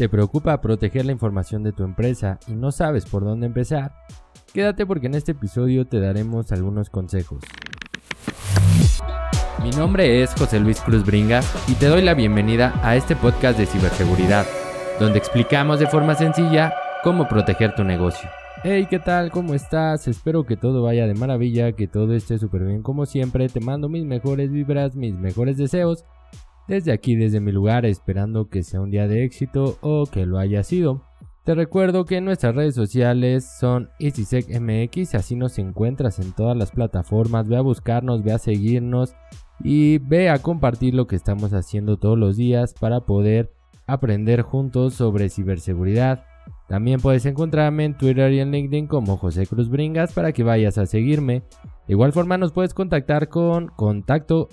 ¿Te preocupa proteger la información de tu empresa y no sabes por dónde empezar? Quédate porque en este episodio te daremos algunos consejos. Mi nombre es José Luis Cruz Bringas y te doy la bienvenida a este podcast de ciberseguridad, donde explicamos de forma sencilla cómo proteger tu negocio. Hey, ¿qué tal? ¿Cómo estás? Espero que todo vaya de maravilla, que todo esté súper bien como siempre. Te mando mis mejores vibras, mis mejores deseos. Desde aquí, desde mi lugar, esperando que sea un día de éxito o que lo haya sido. Te recuerdo que nuestras redes sociales son EasySecMX, así nos encuentras en todas las plataformas. Ve a buscarnos, ve a seguirnos y ve a compartir lo que estamos haciendo todos los días para poder aprender juntos sobre ciberseguridad también puedes encontrarme en Twitter y en LinkedIn como José Cruz Bringas para que vayas a seguirme. De igual forma nos puedes contactar con contacto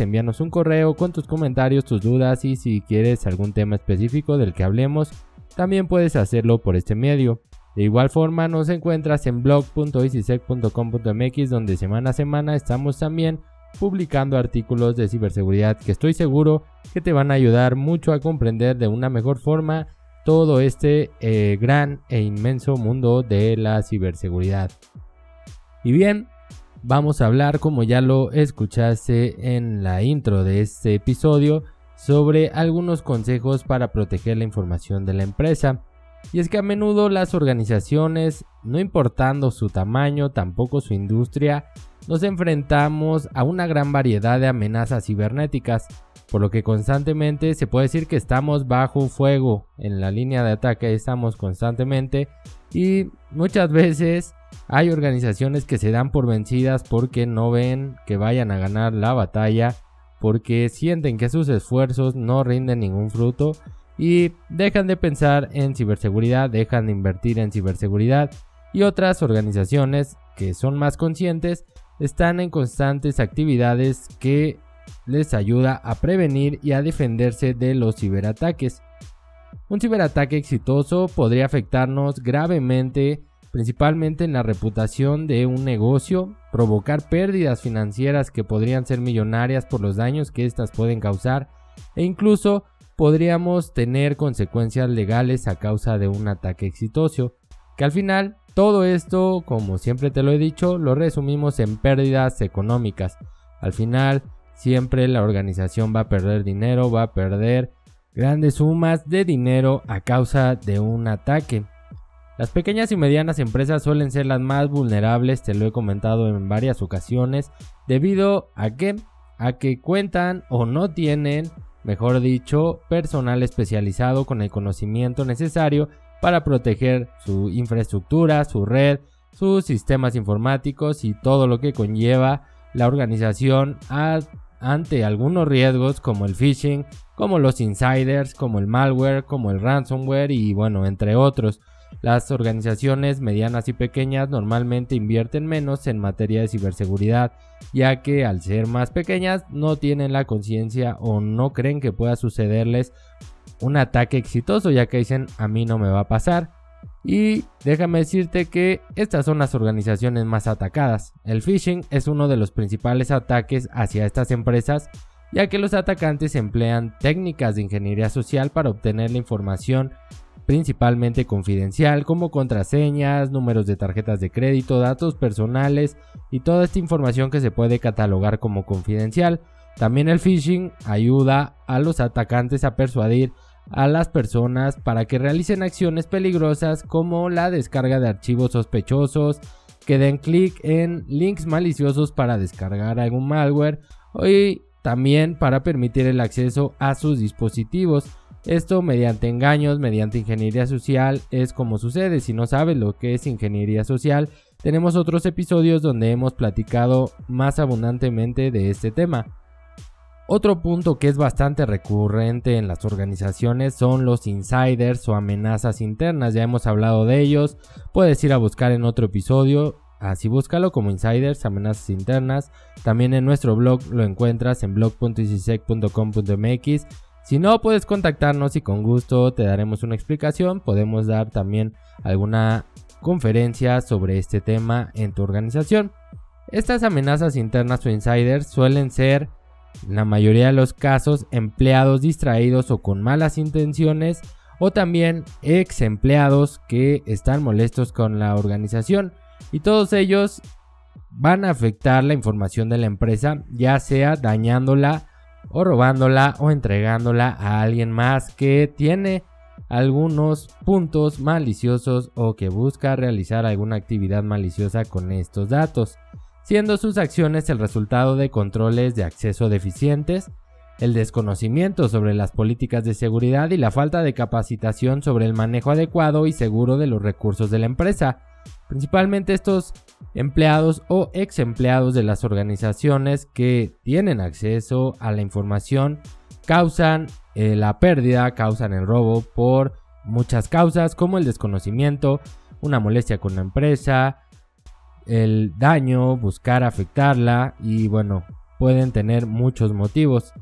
envíanos un correo con tus comentarios, tus dudas y si quieres algún tema específico del que hablemos, también puedes hacerlo por este medio. De igual forma nos encuentras en blog.easysec.com.mx donde semana a semana estamos también publicando artículos de ciberseguridad que estoy seguro que te van a ayudar mucho a comprender de una mejor forma todo este eh, gran e inmenso mundo de la ciberseguridad. Y bien, vamos a hablar, como ya lo escuchaste en la intro de este episodio, sobre algunos consejos para proteger la información de la empresa. Y es que a menudo las organizaciones, no importando su tamaño, tampoco su industria, nos enfrentamos a una gran variedad de amenazas cibernéticas, por lo que constantemente se puede decir que estamos bajo fuego, en la línea de ataque estamos constantemente y muchas veces hay organizaciones que se dan por vencidas porque no ven que vayan a ganar la batalla, porque sienten que sus esfuerzos no rinden ningún fruto y dejan de pensar en ciberseguridad, dejan de invertir en ciberseguridad y otras organizaciones que son más conscientes están en constantes actividades que les ayuda a prevenir y a defenderse de los ciberataques. Un ciberataque exitoso podría afectarnos gravemente, principalmente en la reputación de un negocio, provocar pérdidas financieras que podrían ser millonarias por los daños que éstas pueden causar e incluso podríamos tener consecuencias legales a causa de un ataque exitoso, que al final todo esto, como siempre te lo he dicho, lo resumimos en pérdidas económicas. Al final, siempre la organización va a perder dinero, va a perder grandes sumas de dinero a causa de un ataque. Las pequeñas y medianas empresas suelen ser las más vulnerables, te lo he comentado en varias ocasiones, debido a que a que cuentan o no tienen, mejor dicho, personal especializado con el conocimiento necesario para proteger su infraestructura, su red, sus sistemas informáticos y todo lo que conlleva la organización ante algunos riesgos como el phishing, como los insiders, como el malware, como el ransomware y bueno, entre otros. Las organizaciones medianas y pequeñas normalmente invierten menos en materia de ciberseguridad, ya que al ser más pequeñas no tienen la conciencia o no creen que pueda sucederles un ataque exitoso, ya que dicen a mí no me va a pasar. Y déjame decirte que estas son las organizaciones más atacadas. El phishing es uno de los principales ataques hacia estas empresas, ya que los atacantes emplean técnicas de ingeniería social para obtener la información principalmente confidencial como contraseñas, números de tarjetas de crédito, datos personales y toda esta información que se puede catalogar como confidencial. También el phishing ayuda a los atacantes a persuadir a las personas para que realicen acciones peligrosas como la descarga de archivos sospechosos, que den clic en links maliciosos para descargar algún malware y también para permitir el acceso a sus dispositivos. Esto mediante engaños, mediante ingeniería social, es como sucede. Si no sabes lo que es ingeniería social, tenemos otros episodios donde hemos platicado más abundantemente de este tema. Otro punto que es bastante recurrente en las organizaciones son los insiders o amenazas internas. Ya hemos hablado de ellos. Puedes ir a buscar en otro episodio. Así búscalo como insiders, amenazas internas. También en nuestro blog lo encuentras en blog.easysec.com.mx. Si no, puedes contactarnos y con gusto te daremos una explicación. Podemos dar también alguna conferencia sobre este tema en tu organización. Estas amenazas internas o insiders suelen ser en la mayoría de los casos empleados distraídos o con malas intenciones o también ex empleados que están molestos con la organización y todos ellos van a afectar la información de la empresa ya sea dañándola o robándola o entregándola a alguien más que tiene algunos puntos maliciosos o que busca realizar alguna actividad maliciosa con estos datos, siendo sus acciones el resultado de controles de acceso deficientes, el desconocimiento sobre las políticas de seguridad y la falta de capacitación sobre el manejo adecuado y seguro de los recursos de la empresa. Principalmente estos empleados o ex empleados de las organizaciones que tienen acceso a la información causan eh, la pérdida, causan el robo por muchas causas como el desconocimiento, una molestia con la empresa, el daño, buscar afectarla y bueno, pueden tener muchos motivos.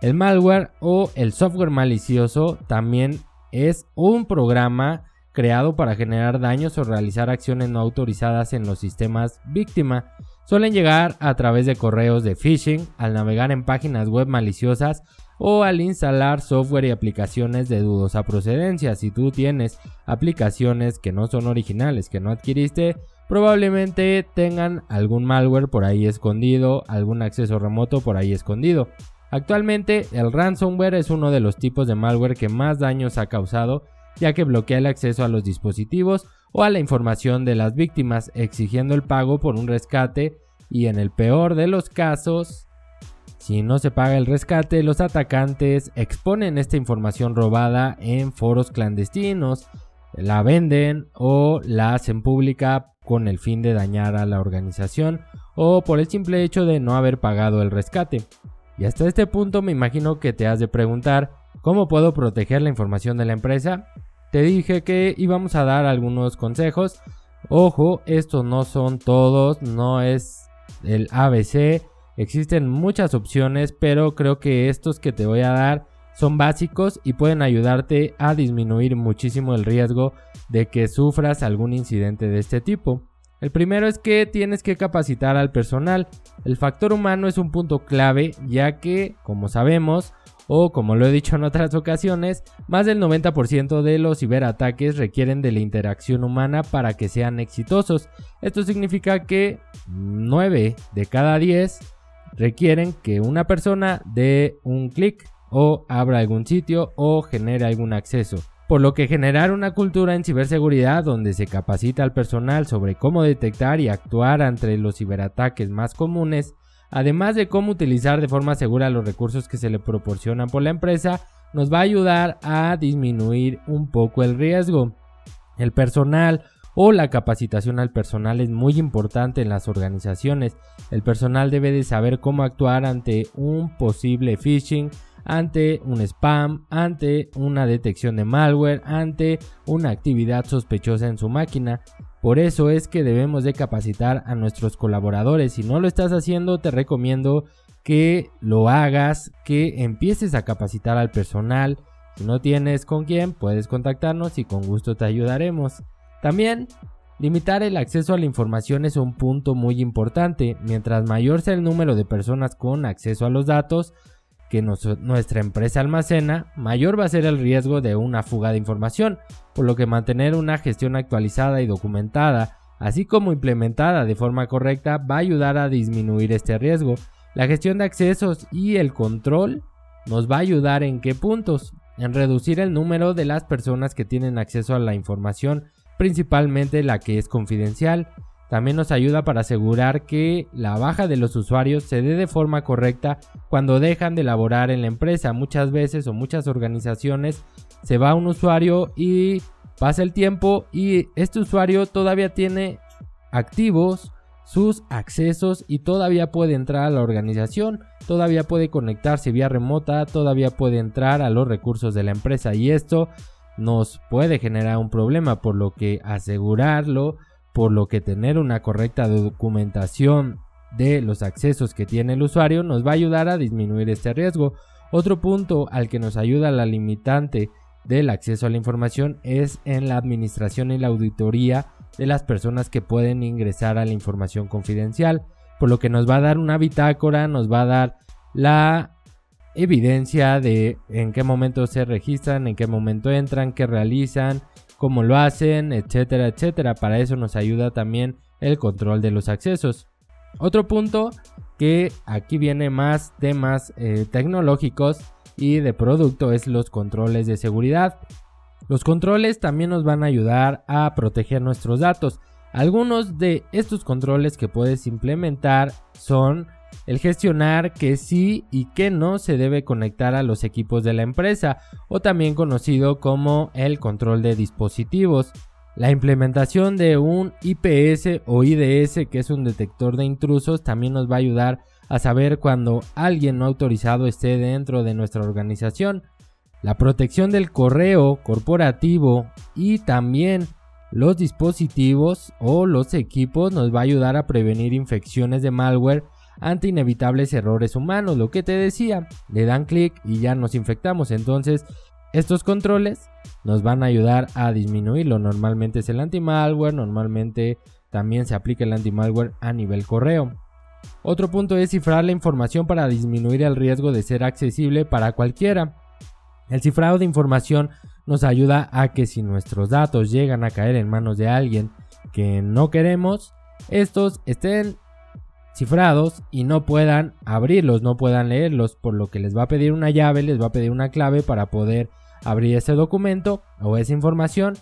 El malware o el software malicioso también es un programa creado para generar daños o realizar acciones no autorizadas en los sistemas víctima. Suelen llegar a través de correos de phishing, al navegar en páginas web maliciosas o al instalar software y aplicaciones de dudosa procedencia. Si tú tienes aplicaciones que no son originales, que no adquiriste, probablemente tengan algún malware por ahí escondido, algún acceso remoto por ahí escondido. Actualmente el ransomware es uno de los tipos de malware que más daños ha causado ya que bloquea el acceso a los dispositivos o a la información de las víctimas, exigiendo el pago por un rescate y en el peor de los casos, si no se paga el rescate, los atacantes exponen esta información robada en foros clandestinos, la venden o la hacen pública con el fin de dañar a la organización o por el simple hecho de no haber pagado el rescate. Y hasta este punto me imagino que te has de preguntar, ¿cómo puedo proteger la información de la empresa? Te dije que íbamos a dar algunos consejos. Ojo, estos no son todos, no es el ABC. Existen muchas opciones, pero creo que estos que te voy a dar son básicos y pueden ayudarte a disminuir muchísimo el riesgo de que sufras algún incidente de este tipo. El primero es que tienes que capacitar al personal. El factor humano es un punto clave ya que, como sabemos, o como lo he dicho en otras ocasiones, más del 90% de los ciberataques requieren de la interacción humana para que sean exitosos. Esto significa que 9 de cada 10 requieren que una persona dé un clic o abra algún sitio o genere algún acceso. Por lo que generar una cultura en ciberseguridad donde se capacita al personal sobre cómo detectar y actuar ante los ciberataques más comunes además de cómo utilizar de forma segura los recursos que se le proporcionan por la empresa, nos va a ayudar a disminuir un poco el riesgo. El personal o la capacitación al personal es muy importante en las organizaciones. El personal debe de saber cómo actuar ante un posible phishing, ante un spam, ante una detección de malware, ante una actividad sospechosa en su máquina. Por eso es que debemos de capacitar a nuestros colaboradores. Si no lo estás haciendo, te recomiendo que lo hagas, que empieces a capacitar al personal. Si no tienes con quién, puedes contactarnos y con gusto te ayudaremos. También, limitar el acceso a la información es un punto muy importante. Mientras mayor sea el número de personas con acceso a los datos, que nuestra empresa almacena, mayor va a ser el riesgo de una fuga de información, por lo que mantener una gestión actualizada y documentada, así como implementada de forma correcta, va a ayudar a disminuir este riesgo. La gestión de accesos y el control nos va a ayudar en qué puntos? En reducir el número de las personas que tienen acceso a la información, principalmente la que es confidencial, también nos ayuda para asegurar que la baja de los usuarios se dé de forma correcta cuando dejan de laborar en la empresa. Muchas veces o muchas organizaciones se va un usuario y pasa el tiempo y este usuario todavía tiene activos sus accesos y todavía puede entrar a la organización, todavía puede conectarse vía remota, todavía puede entrar a los recursos de la empresa y esto nos puede generar un problema por lo que asegurarlo por lo que tener una correcta documentación de los accesos que tiene el usuario nos va a ayudar a disminuir este riesgo. Otro punto al que nos ayuda la limitante del acceso a la información es en la administración y la auditoría de las personas que pueden ingresar a la información confidencial, por lo que nos va a dar una bitácora, nos va a dar la evidencia de en qué momento se registran, en qué momento entran, qué realizan, cómo lo hacen, etcétera, etcétera. Para eso nos ayuda también el control de los accesos. Otro punto que aquí viene más temas eh, tecnológicos y de producto es los controles de seguridad. Los controles también nos van a ayudar a proteger nuestros datos. Algunos de estos controles que puedes implementar son el gestionar que sí y que no se debe conectar a los equipos de la empresa o también conocido como el control de dispositivos. La implementación de un IPS o IDS que es un detector de intrusos también nos va a ayudar a saber cuando alguien no autorizado esté dentro de nuestra organización. La protección del correo corporativo y también los dispositivos o los equipos nos va a ayudar a prevenir infecciones de malware ante inevitables errores humanos. Lo que te decía, le dan clic y ya nos infectamos. Entonces, estos controles nos van a ayudar a disminuirlo. Normalmente es el anti-malware, normalmente también se aplica el anti-malware a nivel correo. Otro punto es cifrar la información para disminuir el riesgo de ser accesible para cualquiera. El cifrado de información nos ayuda a que si nuestros datos llegan a caer en manos de alguien que no queremos, estos estén cifrados y no puedan abrirlos, no puedan leerlos, por lo que les va a pedir una llave, les va a pedir una clave para poder abrir ese documento o esa información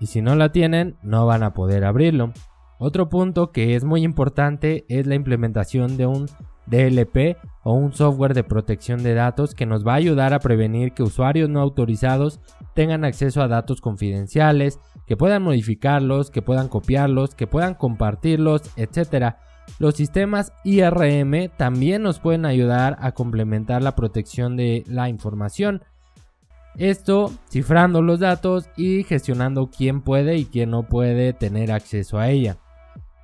y si no la tienen no van a poder abrirlo. Otro punto que es muy importante es la implementación de un DLP o un software de protección de datos que nos va a ayudar a prevenir que usuarios no autorizados tengan acceso a datos confidenciales, que puedan modificarlos, que puedan copiarlos, que puedan compartirlos, etc. Los sistemas IRM también nos pueden ayudar a complementar la protección de la información. Esto cifrando los datos y gestionando quién puede y quién no puede tener acceso a ella.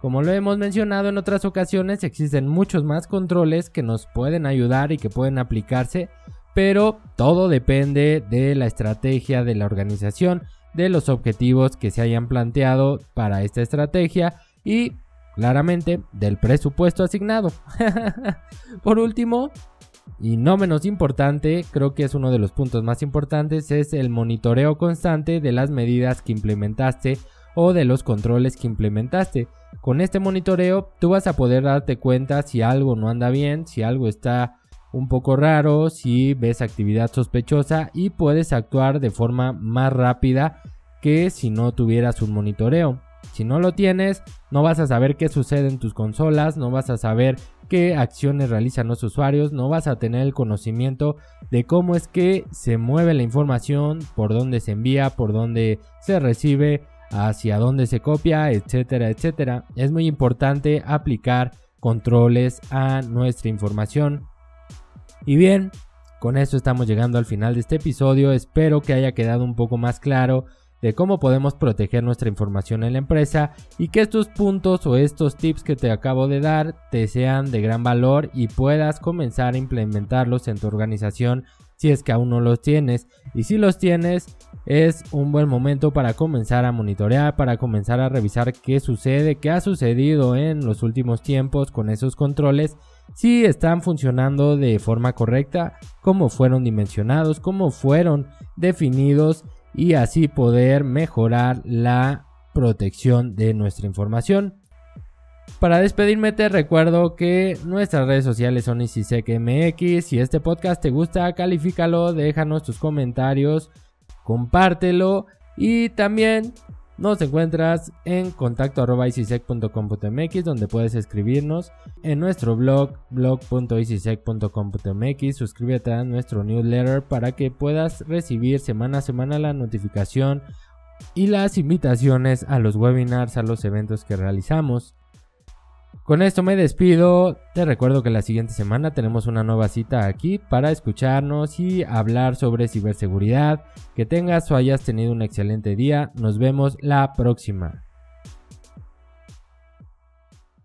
Como lo hemos mencionado en otras ocasiones, existen muchos más controles que nos pueden ayudar y que pueden aplicarse, pero todo depende de la estrategia de la organización, de los objetivos que se hayan planteado para esta estrategia y claramente del presupuesto asignado. Por último, y no menos importante, creo que es uno de los puntos más importantes, es el monitoreo constante de las medidas que implementaste o de los controles que implementaste. Con este monitoreo tú vas a poder darte cuenta si algo no anda bien, si algo está un poco raro, si ves actividad sospechosa y puedes actuar de forma más rápida que si no tuvieras un monitoreo. Si no lo tienes, no vas a saber qué sucede en tus consolas, no vas a saber qué acciones realizan los usuarios, no vas a tener el conocimiento de cómo es que se mueve la información, por dónde se envía, por dónde se recibe, hacia dónde se copia, etcétera, etcétera. Es muy importante aplicar controles a nuestra información. Y bien, con esto estamos llegando al final de este episodio. Espero que haya quedado un poco más claro de cómo podemos proteger nuestra información en la empresa y que estos puntos o estos tips que te acabo de dar te sean de gran valor y puedas comenzar a implementarlos en tu organización si es que aún no los tienes. Y si los tienes es un buen momento para comenzar a monitorear, para comenzar a revisar qué sucede, qué ha sucedido en los últimos tiempos con esos controles, si están funcionando de forma correcta, cómo fueron dimensionados, cómo fueron definidos y así poder mejorar la protección de nuestra información. Para despedirme te recuerdo que nuestras redes sociales son ICISECMX. Si este podcast te gusta, califícalo, déjanos tus comentarios, compártelo y también nos encuentras en contacto donde puedes escribirnos en nuestro blog blog.icisec.com.mx suscríbete a nuestro newsletter para que puedas recibir semana a semana la notificación y las invitaciones a los webinars, a los eventos que realizamos. Con esto me despido. Te recuerdo que la siguiente semana tenemos una nueva cita aquí para escucharnos y hablar sobre ciberseguridad. Que tengas o hayas tenido un excelente día. Nos vemos la próxima.